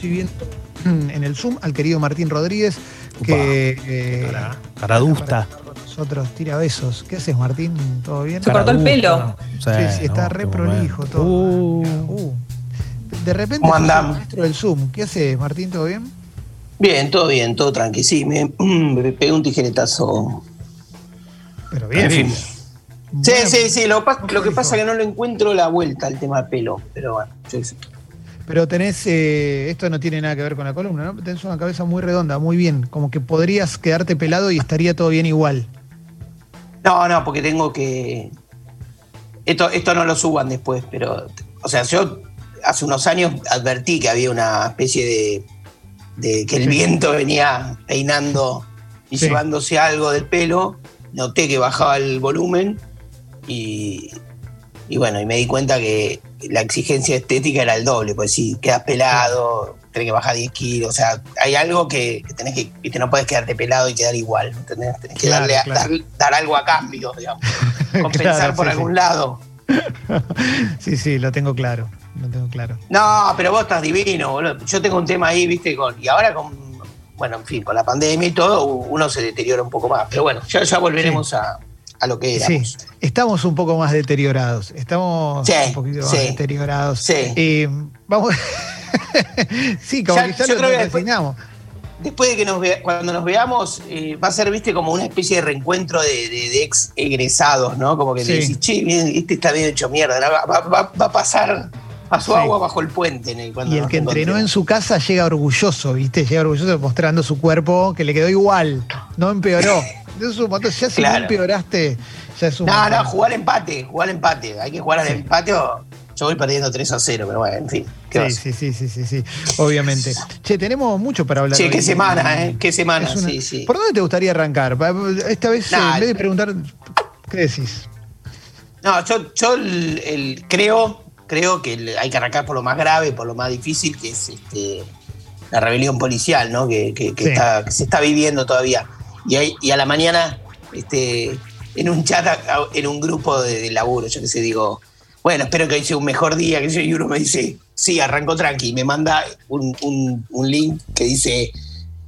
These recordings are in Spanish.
estoy viendo en el Zoom al querido Martín Rodríguez, que eh, Cara- Caradusta. para estar con nosotros tira besos. ¿Qué haces, Martín? ¿Todo bien? Se cortó el pelo. Sí, sí, está re prolijo todo. Uh, Uh, de repente ¿Cómo sos el andamos? maestro del Zoom. ¿Qué haces, Martín? ¿Todo bien? Bien, todo bien, todo tranqui. Sí, me, me pegué un tijeretazo. Pero bien. En fin. Sí, Bueno, sí, sí. Lo, pas- ¿cómo lo que pasa es que no lo encuentro la vuelta al tema pelo. Pero bueno, yo. Pero tenés, eh, esto no tiene nada que ver con la columna, ¿no? Tenés una cabeza muy redonda, muy bien. Como que podrías quedarte pelado y estaría todo bien igual. No, no, porque tengo que. Esto, esto no lo suban después, pero. O sea, yo hace unos años advertí que había una especie de. de que el viento venía peinando y Sí. llevándose algo del pelo. Noté que bajaba el volumen y. Y bueno, y me di cuenta que la exigencia estética era el doble, pues si quedas pelado, tenés que bajar 10 kilos, o sea, hay algo que, que tenés que, viste, no puedes quedarte pelado y quedar igual, ¿entendés? Tenés que Claro, darle a- claro. dar, dar algo a cambio, digamos, compensar Claro, por sí, algún sí. lado. Sí, sí, lo tengo claro. Lo tengo claro. No, pero vos estás divino, boludo. Yo tengo un tema ahí, viste, con, y ahora con, bueno, en fin, con la pandemia y todo, uno se deteriora un poco más, pero bueno, ya, ya volveremos a, a lo que Sí, éramos. Estamos un poco más deteriorados. Estamos Sí, un poquito más deteriorados. sí. Eh, vamos. sí, como Ya- que ya yo lo creo que después- de que nos vea- cuando nos veamos, eh, va a ser, viste, como una especie de reencuentro de, de- de ex egresados, ¿no? Como que te decís, che, este está bien hecho mierda, ¿no? va, va- va- va a pasar a su Sí. agua bajo el puente. en el- cuando Y el que entrenó en su casa llega orgulloso, ¿viste? Llega orgulloso mostrando su cuerpo que le quedó igual, no empeoró. Eso es un montón. Ya si Claro. no empeoraste, ya es un No, montón. no, jugar empate, jugar empate. Hay que jugar al Sí. empate o yo voy perdiendo 3 a 0, pero bueno, en fin. ¿qué Sí, sí, sí, sí, sí, sí, obviamente. Che, tenemos mucho para hablar. Che, hoy. qué semana, ¿eh? Qué semana, una- sí, sí. ¿Por dónde te gustaría arrancar? Esta vez, eh, Nah, en vez de preguntar, ¿qué decís? No, yo, yo el- el- creo, creo que hay que arrancar por lo más grave, por lo más difícil, que es este, la rebelión policial, ¿no? Que, que- que Sí. está- que se está viviendo todavía. Y, ahí- y a la mañana, este, en un chat, en un grupo de, de laburo, yo que sé, digo, bueno, espero que hoy sea un mejor día, que yo, y uno me dice, sí, arrancó tranqui, y me manda un, un- un link que dice,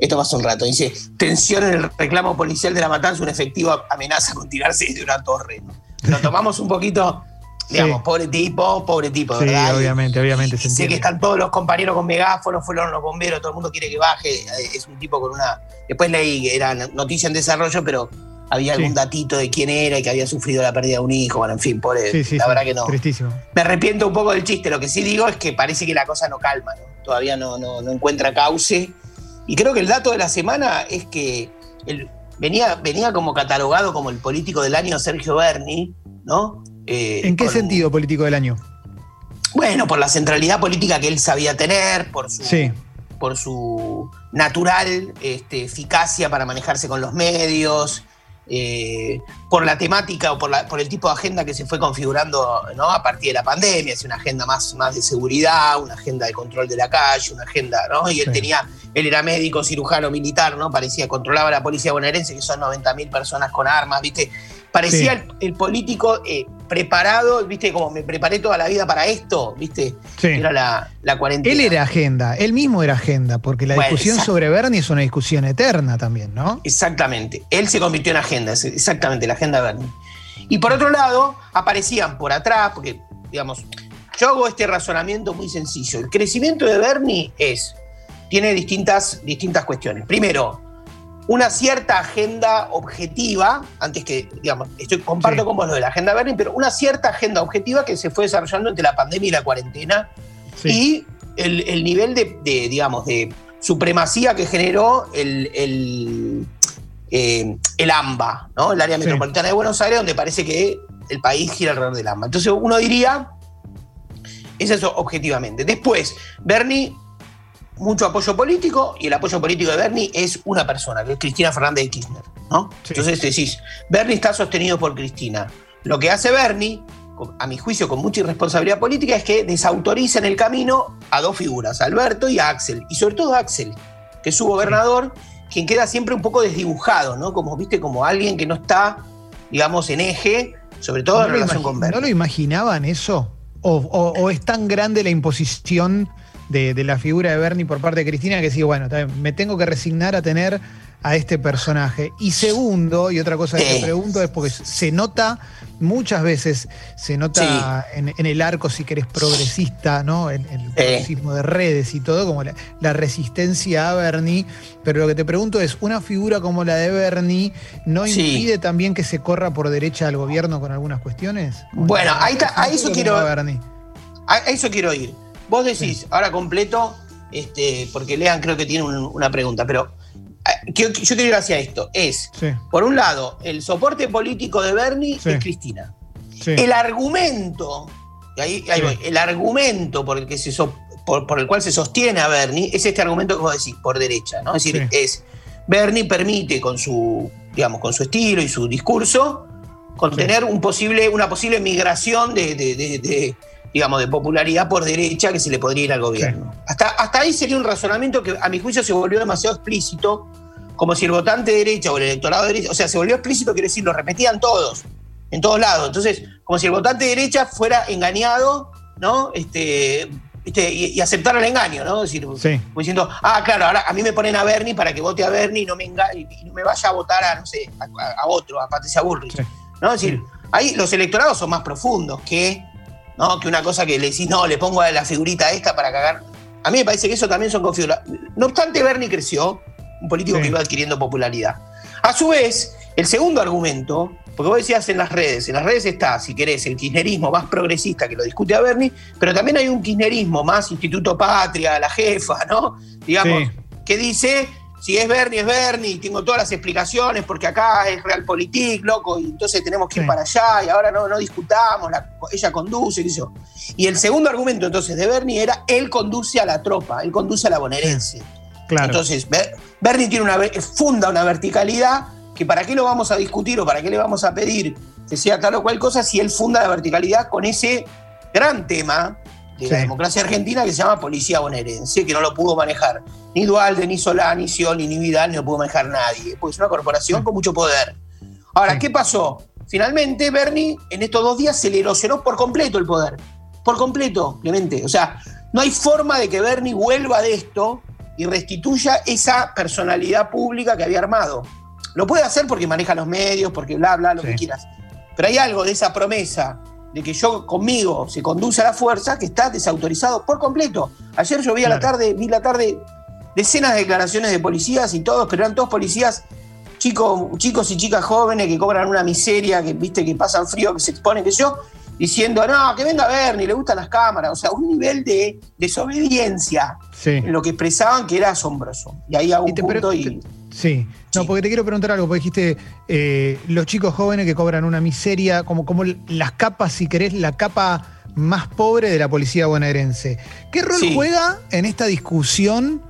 esto pasó un rato, dice, tensión en el reclamo policial de la matanza, una efectiva amenaza con tirarse desde una torre. Lo tomamos un poquito, digamos, Sí. pobre tipo, pobre tipo, Sí, ¿verdad? Y- obviamente, obviamente, y se sé que están todos los compañeros con megáfonos, fueron los bomberos, todo el mundo quiere que baje. eh, Es un tipo con una. Después leí que era noticia en desarrollo, pero había Sí. algún datito de quién era y que había sufrido la pérdida de un hijo. Bueno, en fin, pobre. Sí, sí, la sí, verdad que no. Tristísimo. Me arrepiento un poco del chiste. Lo que sí digo es que parece que la cosa no calma, ¿no? Todavía no, no, no encuentra cauce. Y creo que el dato de la semana es que el- venía, venía como catalogado como el político del año Sergio Berni, ¿no? Eh, ¿En qué con- sentido político del año? Bueno, por la centralidad política que él sabía tener, por su, Sí. por su natural este, eficacia para manejarse con los medios, eh, por la temática o por, la- por el tipo de agenda que se fue configurando ¿no? a partir de la pandemia, es una agenda más, más de seguridad, una agenda de control de la calle, una agenda, ¿no? Y él Sí. tenía, él era médico, cirujano, militar, ¿no? Parecía, controlaba la policía bonaerense, que son 90.000 personas con armas, ¿viste? Parecía Sí. el, el político eh, preparado, ¿viste? Como me preparé toda la vida para esto, ¿viste? Sí. Era la, la cuarentena. Él era agenda, él mismo era agenda, porque la Bueno, discusión sobre Bernie es una discusión eterna también, ¿no? Exactamente. Él se convirtió en agenda, exactamente la agenda Bernie. Y por otro lado, aparecían por atrás, porque, digamos, yo hago este razonamiento muy sencillo. El crecimiento de Bernie es, tiene distintas, distintas cuestiones. Primero, una cierta agenda objetiva, antes que, digamos, estoy, comparto Sí. con vos lo de la agenda Bernie, pero una cierta agenda objetiva que se fue desarrollando entre la pandemia y la cuarentena, Sí. y el, el nivel de, de, digamos, de supremacía que generó el, el, eh, el AMBA, ¿no? El área Sí. metropolitana de Buenos Aires, donde parece que el país gira alrededor del AMBA. Entonces uno diría, es eso objetivamente. Después, Bernie, mucho apoyo político, y el apoyo político de Bernie es una persona, que es Cristina Fernández de Kirchner, ¿no? Sí. Entonces decís, Bernie está sostenido por Cristina. Lo que hace Bernie, a mi juicio con mucha irresponsabilidad política, es que desautoriza en el camino a dos figuras, a Alberto y a Axel, y sobre todo a Axel, que es su gobernador, quien queda siempre un poco desdibujado, ¿no? Como, viste, como alguien que no está, digamos, en eje, sobre todo ¿No en relación con Bernie. ¿No lo imaginaban eso? ¿O, o- o es tan grande la imposición de, de la figura de Bernie por parte de Cristina, que sí, bueno, me tengo que resignar a tener a este personaje. Y segundo, y otra cosa que te pregunto es porque se nota, muchas veces se nota en, el arco, si querés, progresista, ¿no? En, el progresismo de redes y todo, como la, resistencia a Bernie. Pero lo que te pregunto es, ¿una figura como la de Bernie no impide también que se corra por derecha al gobierno con algunas cuestiones? Bueno, ahí está, a eso quiero. A eso quiero ir. Vos decís, ahora completo, este, porque Lean creo que tiene una pregunta, pero yo, yo quiero ir hacia esto. Es, por un lado, el soporte político de Bernie es Cristina. El argumento, ahí, el argumento por el, que se por, el cual se sostiene a Bernie es este argumento que vos decís, por derecha, ¿no? Es decir, es Bernie permite con su, digamos, con su estilo y su discurso contener un posible, una posible migración de digamos, de popularidad por derecha que se le podría ir al gobierno. Hasta, hasta ahí sería un razonamiento que a mi juicio se volvió demasiado explícito, como si el votante de derecha o el electorado de derecha, o sea, se volvió explícito, quiere decir, lo repetían todos, en todos lados. Entonces, como si el votante de derecha fuera engañado, ¿no? Este, este y, aceptar el engaño, ¿no? Es decir, diciendo, ah, claro, ahora a mí me ponen a Bernie para que vote a Bernie y no me, y no me vaya a votar a, no sé, a, otro, a Patricia Bullrich. ¿no? Es decir, ahí los electorados son más profundos que ¿no? Que una cosa que le decís, no, le pongo a la figurita esta para cagar. A mí me parece que eso también son configuraciones. No obstante, Bernie creció, un político que iba adquiriendo popularidad. A su vez, el segundo argumento, porque vos decías en las redes, en las redes está, si querés, el kirchnerismo más progresista que lo discute a Bernie, pero también hay un kirchnerismo más Instituto Patria, la jefa, ¿no? Digamos, que dice si es Bernie, es Bernie, tengo todas las explicaciones, porque acá es Realpolitik, loco, y entonces tenemos que ir para allá, y ahora no, no discutamos, ella conduce, qué Y el segundo argumento entonces de Bernie era, él conduce a la tropa, él conduce a la bonaerense. Claro. Entonces, Bernie tiene una, funda una verticalidad que para qué lo vamos a discutir o para qué le vamos a pedir que sea tal o cual cosa si él funda la verticalidad con ese gran tema de la democracia argentina que se llama policía bonaerense, que no lo pudo manejar ni Dualde, ni Solani, ni Scioli, ni Vidal, ni lo pudo manejar nadie, porque es una corporación con mucho poder. Ahora, ¿qué pasó? Finalmente, Bernie en estos dos días se le erosionó por completo el poder. Por completo, Clemente. O sea, no hay forma de que Bernie vuelva de esto y restituya esa personalidad pública que había armado. Lo puede hacer porque maneja los medios, porque bla, bla, lo que quieras. Pero hay algo de esa promesa de que yo conmigo se conduce a la fuerza que está desautorizado por completo. Ayer yo vi a la tarde, vi la tarde decenas de declaraciones de policías y todos, pero eran todos policías chicos, chicos y chicas jóvenes que cobran una miseria, que viste que pasan frío, que se exponen, que yo, diciendo, no, que venga a ver, ni le gustan las cámaras. O sea, un nivel de desobediencia en lo que expresaban que era asombroso. Y ahí hago un punto y. Sí, no, porque te quiero preguntar algo, porque dijiste eh, los chicos jóvenes que cobran una miseria, como, como las capas, si querés, la capa más pobre de la policía bonaerense. ¿Qué rol juega en esta discusión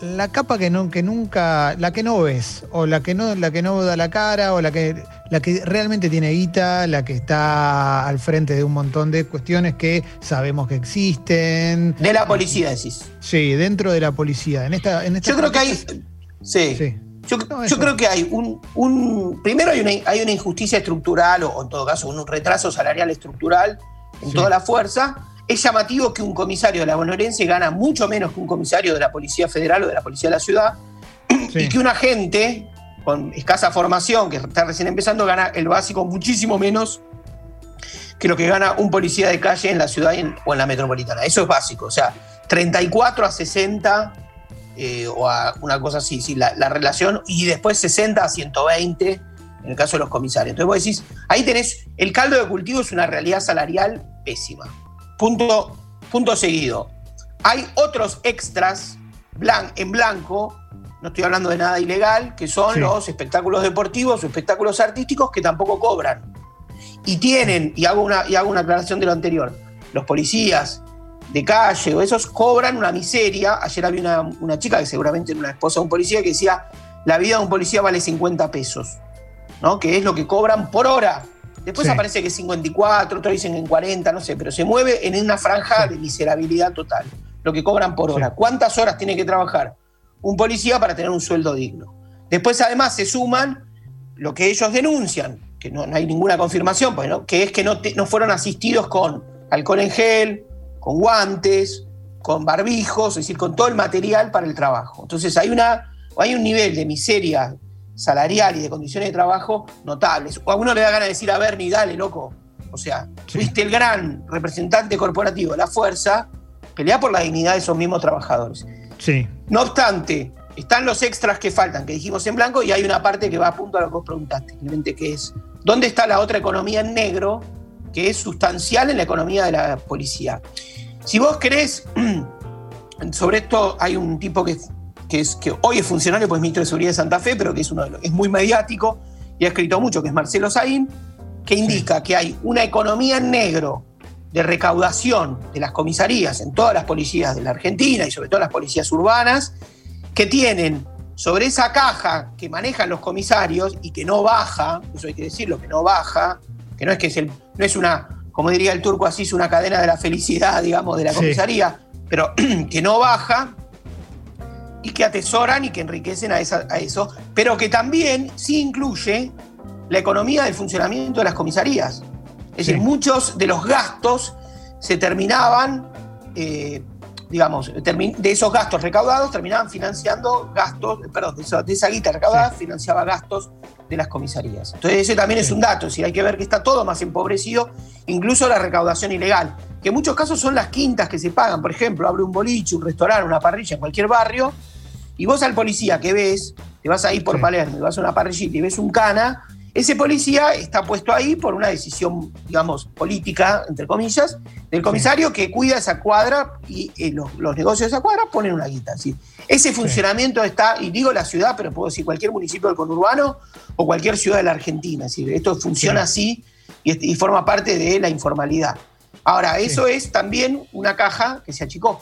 la capa que, no, que nunca, la que no ves, o la que no, la que no da la cara, o la que, la que realmente tiene guita, la que está al frente de un montón de cuestiones que sabemos que existen. De la policía, decís. Sí, dentro de la policía. En esta, en yo creo que hay. Sí. Yo, creo que hay un, primero hay una, hay una injusticia estructural, o, en todo caso un retraso salarial estructural en toda la fuerza. Es llamativo que un comisario de la bonaerense gana mucho menos que un comisario de la Policía Federal o de la Policía de la Ciudad. Y que un agente con escasa formación, que está recién empezando, gana el básico muchísimo menos que lo que gana un policía de calle en la ciudad o en la metropolitana. Eso es básico, o sea, 34 a 60 eh, o a una cosa así, sí, la, la, relación, y después 60 a 120 en el caso de los comisarios. Entonces vos decís, ahí tenés, el caldo de cultivo es una realidad salarial pésima. Punto, punto seguido. Hay otros extras en blanco, no estoy hablando de nada ilegal, que son los espectáculos deportivos o espectáculos artísticos que tampoco cobran. Y tienen, y hago una, y hago una aclaración de lo anterior, los policías de calle o esos cobran una miseria. Ayer había una, una chica que seguramente era una esposa de un policía que decía, la vida de un policía vale 50 pesos, ¿no? que es lo que cobran por hora. Después aparece que es 54, otros dicen en 40, no sé, pero se mueve en una franja de miserabilidad total, lo que cobran por hora. ¿Cuántas horas tiene que trabajar un policía para tener un sueldo digno? Después además se suman lo que ellos denuncian, que no, hay ninguna confirmación, pues, que es que no, no fueron asistidos con alcohol en gel, con guantes, con barbijos, es decir, con todo el material para el trabajo. Entonces hay, una, hay un nivel de miseria salarial y de condiciones de trabajo notables. O a uno le da ganas de decir, a ver, ni dale, loco. O sea, fuiste el gran representante corporativo de la fuerza, pelea por la dignidad de esos mismos trabajadores. Sí. No obstante, están los extras que faltan, que dijimos en blanco, y hay una parte que va a punto a lo que vos preguntaste, que es, ¿dónde está la otra economía en negro que es sustancial en la economía de la policía? Si vos querés, sobre esto hay un tipo que, que, es, que hoy es funcionario, pues ministro de Seguridad de Santa Fe, pero que es, uno de los, es muy mediático y ha escrito mucho, que es Marcelo Saín, que indica que hay una economía en negro de recaudación de las comisarías en todas las policías de la Argentina y sobre todo las policías urbanas, que tienen sobre esa caja que manejan los comisarios y que no baja, eso hay que decirlo, que no baja, que no es que es el, no es una como diría el turco así, es una cadena de la felicidad, digamos, de la comisaría, pero que no baja y que atesoran y que enriquecen a, eso, pero que también sí incluye la economía del funcionamiento de las comisarías. Es decir, muchos de los gastos se terminaban, eh, digamos, de esos gastos recaudados terminaban financiando gastos, perdón, de esa, guita recaudada financiaba gastos de las comisarías. Entonces ese también es un dato, es hay que ver que está todo más empobrecido, incluso la recaudación ilegal, que en muchos casos son las quintas que se pagan, por ejemplo, abre un boliche, un restaurante, una parrilla en cualquier barrio, y vos al policía que ves, te vas ahí por Palermo, y vas a una parrillita y ves un cana, ese policía está puesto ahí por una decisión, digamos, política, entre comillas, del comisario que cuida esa cuadra y eh, los, negocios de esa cuadra ponen una guita. Ese funcionamiento está, y digo la ciudad, pero puedo decir cualquier municipio del conurbano o cualquier ciudad de la Argentina. esto funciona así y, forma parte de la informalidad. Ahora, eso es también una caja que se achicó.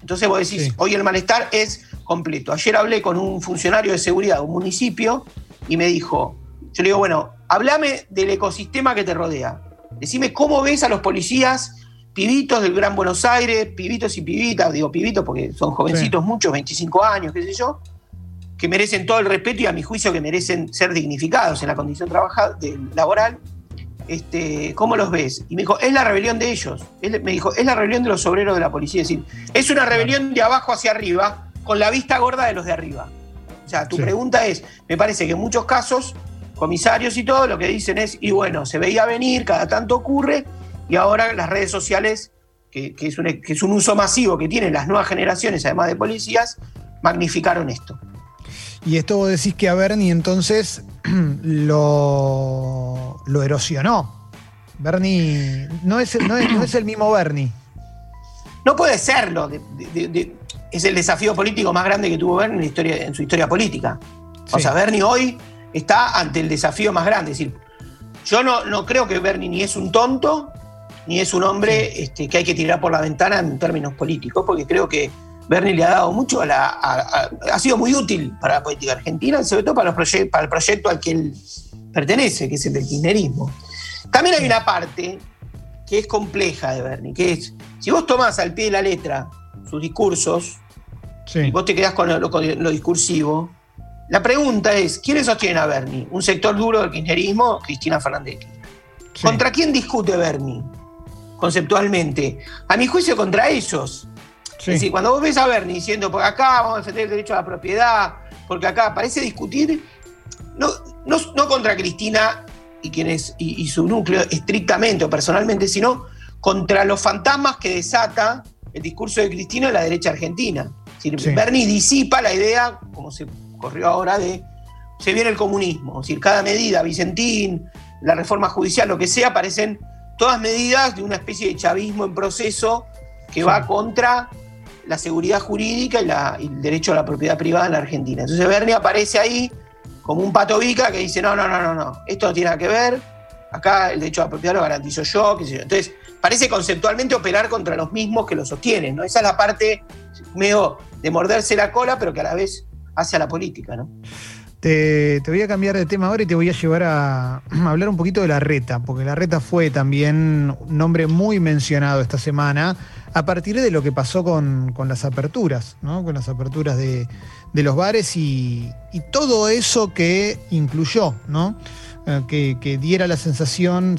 Entonces vos decís, hoy el malestar es completo. Ayer hablé con un funcionario de seguridad de un municipio y me dijo, yo le digo, bueno, háblame del ecosistema que te rodea. Decime cómo ves a los policías, pibitos del Gran Buenos Aires, pibitos y pibitas, digo pibitos porque son jovencitos muchos, 25 años, qué sé yo, que merecen todo el respeto y a mi juicio que merecen ser dignificados en la condición laboral. Este, ¿Cómo los ves? Y me dijo, es la rebelión de ellos. me dijo, es la rebelión de los obreros de la policía. Es decir, es una rebelión de abajo hacia arriba, con la vista gorda de los de arriba. O sea, tu pregunta es, me parece que en muchos casos comisarios y todo, lo que dicen es, y bueno, se veía venir, cada tanto ocurre, y ahora las redes sociales, que, es, un, que es un uso masivo que tienen las nuevas generaciones, además de policías, magnificaron esto. Y esto vos decís que a Bernie entonces lo, lo erosionó. Bernie no es, no, es, el mismo Bernie. No puede serlo. es el desafío político más grande que tuvo Bernie en, historia, en su historia política. O sea, Bernie hoy está ante el desafío más grande. Es decir, yo no, no creo que Bernie ni es un tonto, ni es un hombre este, que hay que tirar por la ventana en términos políticos, porque creo que Bernie le ha dado mucho a la. ha sido muy útil para la política argentina, sobre todo para, los para el proyecto al que él pertenece, que es el del kirchnerismo. También hay una parte que es compleja de Bernie, que es, si vos tomás al pie de la letra sus discursos, y vos te quedás con lo discursivo, la pregunta es, ¿quiénes sostienen a Bernie? ¿Un sector duro del kirchnerismo? Cristina Fernández. ¿Contra quién discute Bernie? Conceptualmente. A mi juicio, contra ellos. Es decir, cuando vos ves a Bernie diciendo, porque acá vamos a defender el derecho a la propiedad, porque acá parece discutir, no, no, contra Cristina y, quienes, y, su núcleo estrictamente o personalmente, sino contra los fantasmas que desata el discurso de Cristina en la derecha argentina. Bernie disipa la idea, como se corrió ahora de se viene el comunismo. Es decir, cada medida, Vicentín, la reforma judicial, lo que sea, parecen todas medidas de una especie de chavismo en proceso que va contra la seguridad jurídica y, el derecho a la propiedad privada en la Argentina. Entonces Bernie aparece ahí como un pato vica que dice, no, no, no, no, no, esto no tiene nada que ver, acá el derecho a la propiedad lo garantizo yo, qué sé yo. Entonces, parece conceptualmente operar contra los mismos que lo sostienen, ¿no? Esa es la parte medio de morderse la cola, pero que a la vez hacia la política, ¿no? Te, voy a cambiar de tema ahora y te voy a llevar a, hablar un poquito de la reta, porque la reta fue también un nombre muy mencionado esta semana a partir de lo que pasó con, las aperturas, ¿no? con las aperturas de, los bares y, todo eso que incluyó, ¿no? Eh, que, diera la sensación,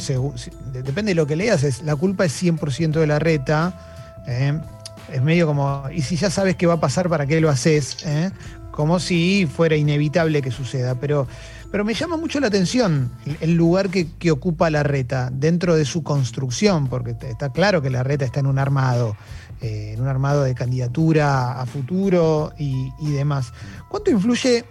depende de lo que leas, es, la culpa es 100% de la reta. ¿eh? es medio como, y si ya sabes qué va a pasar, ¿para qué lo haces? ¿Eh? Como si fuera inevitable que suceda. Pero, pero me llama mucho la atención el lugar que, ocupa la reta dentro de su construcción, porque está claro que la reta está en un armado, eh, en un armado de candidatura a futuro y, y demás. ¿Cuánto influye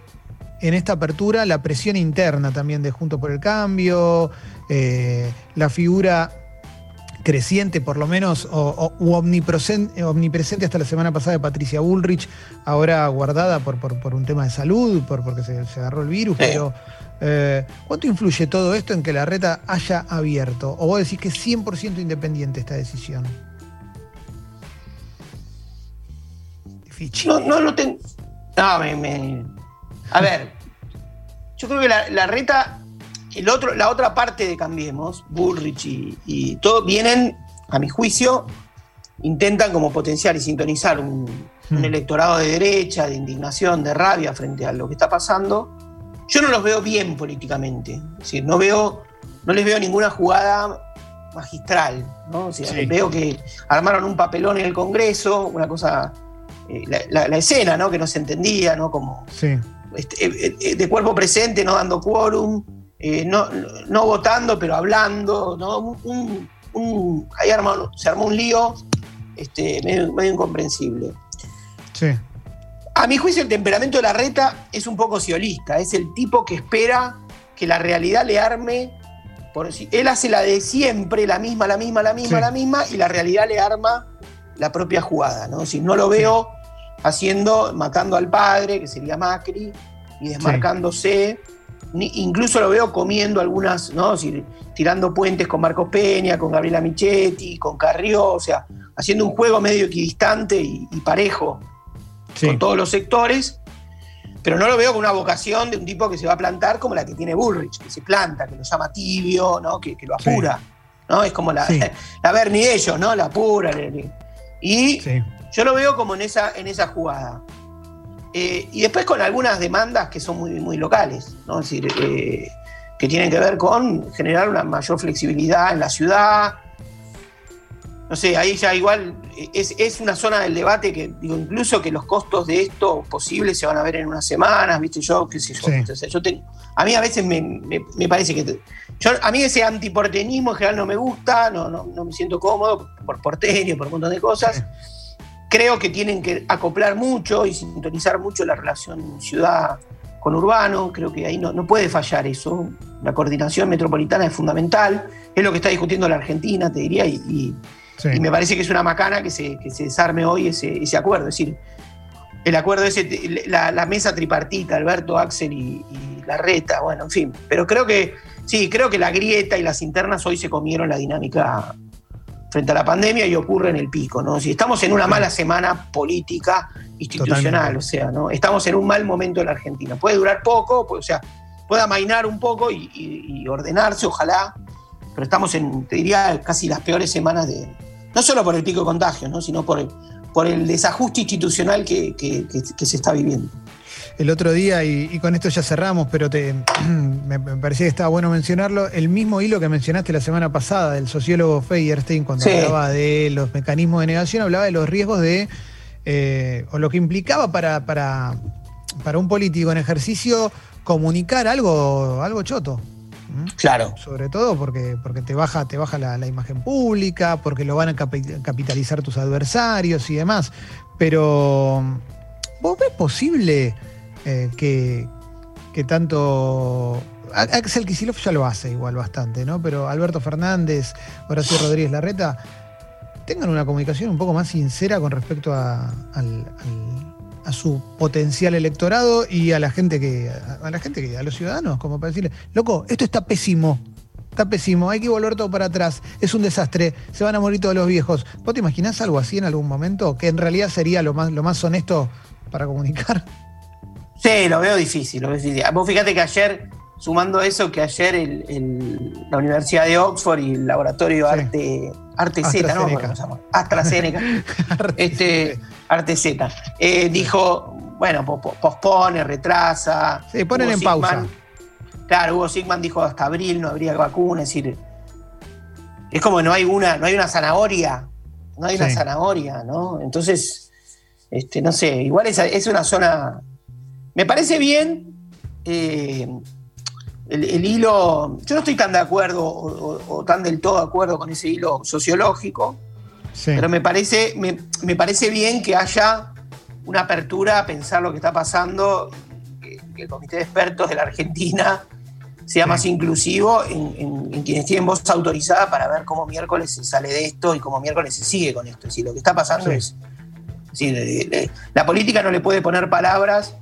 en esta apertura la presión interna también de Junto por el Cambio, eh, la figura creciente, por lo menos, o, omnipresente, hasta la semana pasada de Patricia Bullrich, ahora guardada por, por, un tema de salud, por, porque se, agarró el virus, pero eh, ¿cuánto influye todo esto en que la reta haya abierto? ¿O vos decís que es 100% independiente esta decisión? No, no lo tengo. No, me, A ver, yo creo que la reta el otro, la otra parte de Cambiemos, Bullrich y, todo, vienen, a mi juicio, intentan como potenciar y sintonizar un, hmm. electorado de derecha, de indignación, de rabia frente a lo que está pasando. Yo no los veo bien políticamente. Es decir, no veo, no les veo ninguna jugada magistral. ¿no? Veo que armaron un papelón en el Congreso, una cosa. Eh, la, escena, ¿no? Que no se entendía, ¿no? Como este, eh, eh, de cuerpo presente, no dando quórum. Eh, no, votando, pero hablando, ¿no? ahí se armó un lío este, medio, incomprensible. Sí. A mi juicio, el temperamento de la reta es un poco ciolista, es el tipo que espera que la realidad le arme. Por, él hace la de siempre, la misma, la misma, la misma, la misma, y la realidad le arma la propia jugada. ¿no? Si no lo veo haciendo, matando al padre, que sería Macri, y desmarcándose incluso lo veo comiendo algunas, ¿no? tirando puentes con Marcos Peña, con Gabriela Michetti, con Carrió, o sea, haciendo un juego medio equidistante y, parejo con todos los sectores, pero no lo veo con una vocación de un tipo que se va a plantar como la que tiene Bullrich, que se planta, que lo llama tibio, ¿no? que, lo apura. ¿no? Es como la, la Bernie de ellos, ¿no? La apura. Y yo lo veo como en esa, en esa jugada. Eh, y después con algunas demandas que son muy, muy locales, ¿no? es decir, eh, que tienen que ver con generar una mayor flexibilidad en la ciudad. No sé, ahí ya igual es, una zona del debate que, digo, incluso que los costos de esto posible se van a ver en unas semanas, ¿viste? Yo, qué sé yo. a mí a veces me, parece que. Yo, a mí ese antiporteñismo en general no me gusta, no, no, no me siento cómodo por porteño, por un montón de cosas. Creo que tienen que acoplar mucho y sintonizar mucho la relación ciudad con urbano, creo que ahí no, no puede fallar eso. La coordinación metropolitana es fundamental, es lo que está discutiendo la Argentina, te diría, y, me parece que es una macana que se, se desarme hoy ese, ese, acuerdo. Es decir, el acuerdo ese, la, mesa tripartita, Alberto, Axel y, y Larreta, bueno, en fin. Pero creo que, sí, creo que la grieta y las internas hoy se comieron la dinámica frente a la pandemia y ocurre en el pico, ¿no? Si estamos en una mala semana política, institucional, o sea, ¿no? Estamos en un mal momento en la Argentina. Puede durar poco, o sea, puede amainar un poco y, ordenarse, ojalá, pero estamos en, te diría, casi las peores semanas de, no solo por el pico de contagios, ¿no? sino por el, por el desajuste institucional que se está viviendo el otro día, y, con esto ya cerramos, pero te, me, parecía que estaba bueno mencionarlo, el mismo hilo que mencionaste la semana pasada del sociólogo Feyerstein, cuando hablaba de los mecanismos de negación, hablaba de los riesgos de, eh, o lo que implicaba para, para, para un político en ejercicio comunicar algo, algo choto. Claro. Sobre todo porque, porque te baja, te baja la, imagen pública, porque lo van a capitalizar tus adversarios y demás. Pero, ¿vos ves posible eh, que, tanto Axel Kisilov ya lo hace igual bastante, ¿no? Pero Alberto Fernández, Horacio Rodríguez Larreta, tengan una comunicación un poco más sincera con respecto a, su potencial electorado y a la gente que, a la gente que, a los ciudadanos, como para decirle, loco, esto está pésimo. Está pésimo, hay que volver todo para atrás, es un desastre, se van a morir todos los viejos. ¿Vos te imaginás algo así en algún momento? Que en realidad sería lo más, lo más honesto para comunicar. Sí, lo veo difícil, lo veo difícil. Vos fíjate que ayer, sumando eso, que ayer la Universidad de Oxford y el laboratorio Arte, Arte Z, ¿no? AstraZeneca. este, Arte Z. Eh, dijo, bueno, pospone, retrasa. Sí, ponen en pausa. Claro, Hugo Sigman dijo hasta abril no habría vacuna, es decir, es como no hay una, no hay una zanahoria no hay una zanahoria, ¿no? Entonces, este, no sé, igual es, es una zona. Me parece bien eh, el, hilo. Yo no estoy tan de acuerdo o, tan del todo de acuerdo con ese hilo sociológico, pero me parece, me, parece bien que haya una apertura a pensar lo que está pasando, que, el comité de expertos de la Argentina sea más inclusivo en, quienes tienen voz autorizada para ver cómo miércoles se sale de esto y cómo miércoles se sigue con esto. Es decir, lo que está pasando es. la política no le puede poner palabras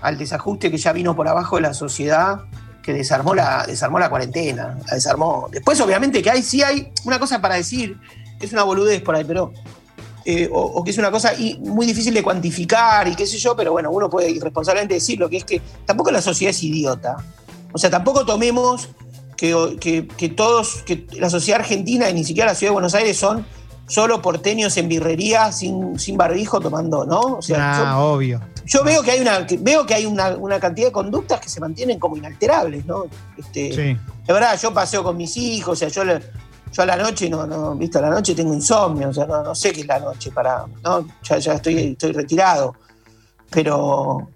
al desajuste que ya vino por abajo de la sociedad, que desarmó la, desarmó la cuarentena, la desarmó. Después, obviamente, que hay, sí hay una cosa para decir, que es una boludez por ahí, pero. Eh, o, que es una cosa muy difícil de cuantificar y qué sé yo, pero bueno, uno puede irresponsablemente decirlo, que es que tampoco la sociedad es idiota. O sea, tampoco tomemos que, que, todos, que la sociedad argentina y ni siquiera la ciudad de Buenos Aires son solo porteños en birrería sin, sin barbijo tomando, ¿no? O sea, ah, obvio. Yo veo que hay una, veo que hay una, cantidad de conductas que se mantienen como inalterables, ¿no? Este, sí. De verdad, yo paseo con mis hijos, o sea, yo, yo a la noche no, no, viste, a la noche tengo insomnio, o sea, no, sé qué es la noche para, ¿no? Ya, ya estoy, estoy retirado. Pero,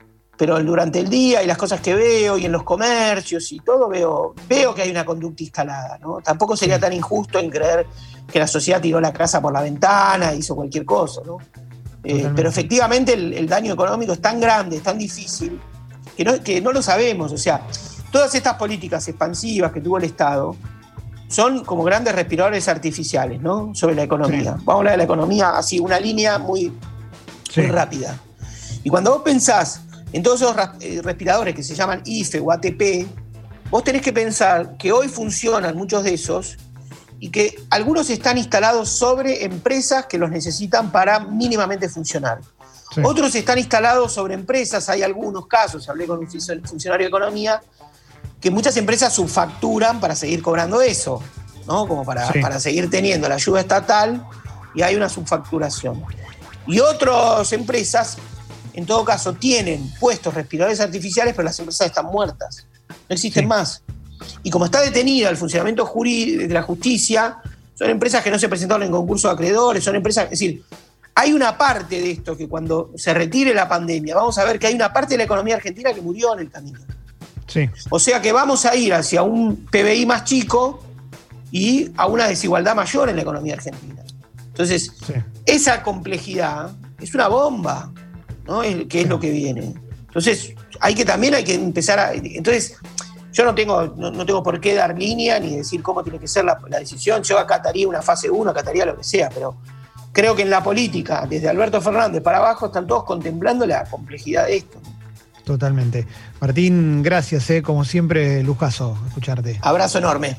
pero durante el día y las cosas que veo y en los comercios y todo veo, veo que hay una conducta instalada. ¿no? Tampoco sería tan injusto en creer que la sociedad tiró la casa por la ventana, hizo cualquier cosa. ¿no? Eh, pero efectivamente el, daño económico es tan grande, es tan difícil, que no, que no lo sabemos. O sea, todas estas políticas expansivas que tuvo el Estado son como grandes respiradores artificiales ¿no? sobre la economía. Vamos a hablar de la economía así, una línea muy, muy rápida. Y cuando vos pensás en todos esos eh, respiradores que se llaman IFE o ATP, vos tenés que pensar que hoy funcionan muchos de esos y que algunos están instalados sobre empresas que los necesitan para mínimamente funcionar. Otros están instalados sobre empresas, hay algunos casos, hablé con un funcionario de economía, que muchas empresas subfacturan para seguir cobrando eso, ¿no? Como para, para seguir teniendo la ayuda estatal y hay una subfacturación. Y otras empresas en todo caso, tienen puestos respiradores artificiales, pero las empresas están muertas. No existen más. Y como está detenida el funcionamiento de la justicia, son empresas que no se presentaron en concurso de acreedores, son empresas. Es decir, hay una parte de esto que cuando se retire la pandemia, vamos a ver que hay una parte de la economía argentina que murió en el camino. Sí. O sea que vamos a ir hacia un PBI más chico y a una desigualdad mayor en la economía argentina. Entonces, esa complejidad es una bomba. ¿no? ¿Qué es lo que viene? Entonces, hay que también hay que empezar a. Entonces, yo no tengo, no, tengo por qué dar línea ni decir cómo tiene que ser la, decisión. Yo acataría una fase 1, acataría lo que sea, pero creo que en la política, desde Alberto Fernández para abajo, están todos contemplando la complejidad de esto. Totalmente. Martín, gracias, ¿eh? como siempre, lujazo escucharte. Abrazo enorme.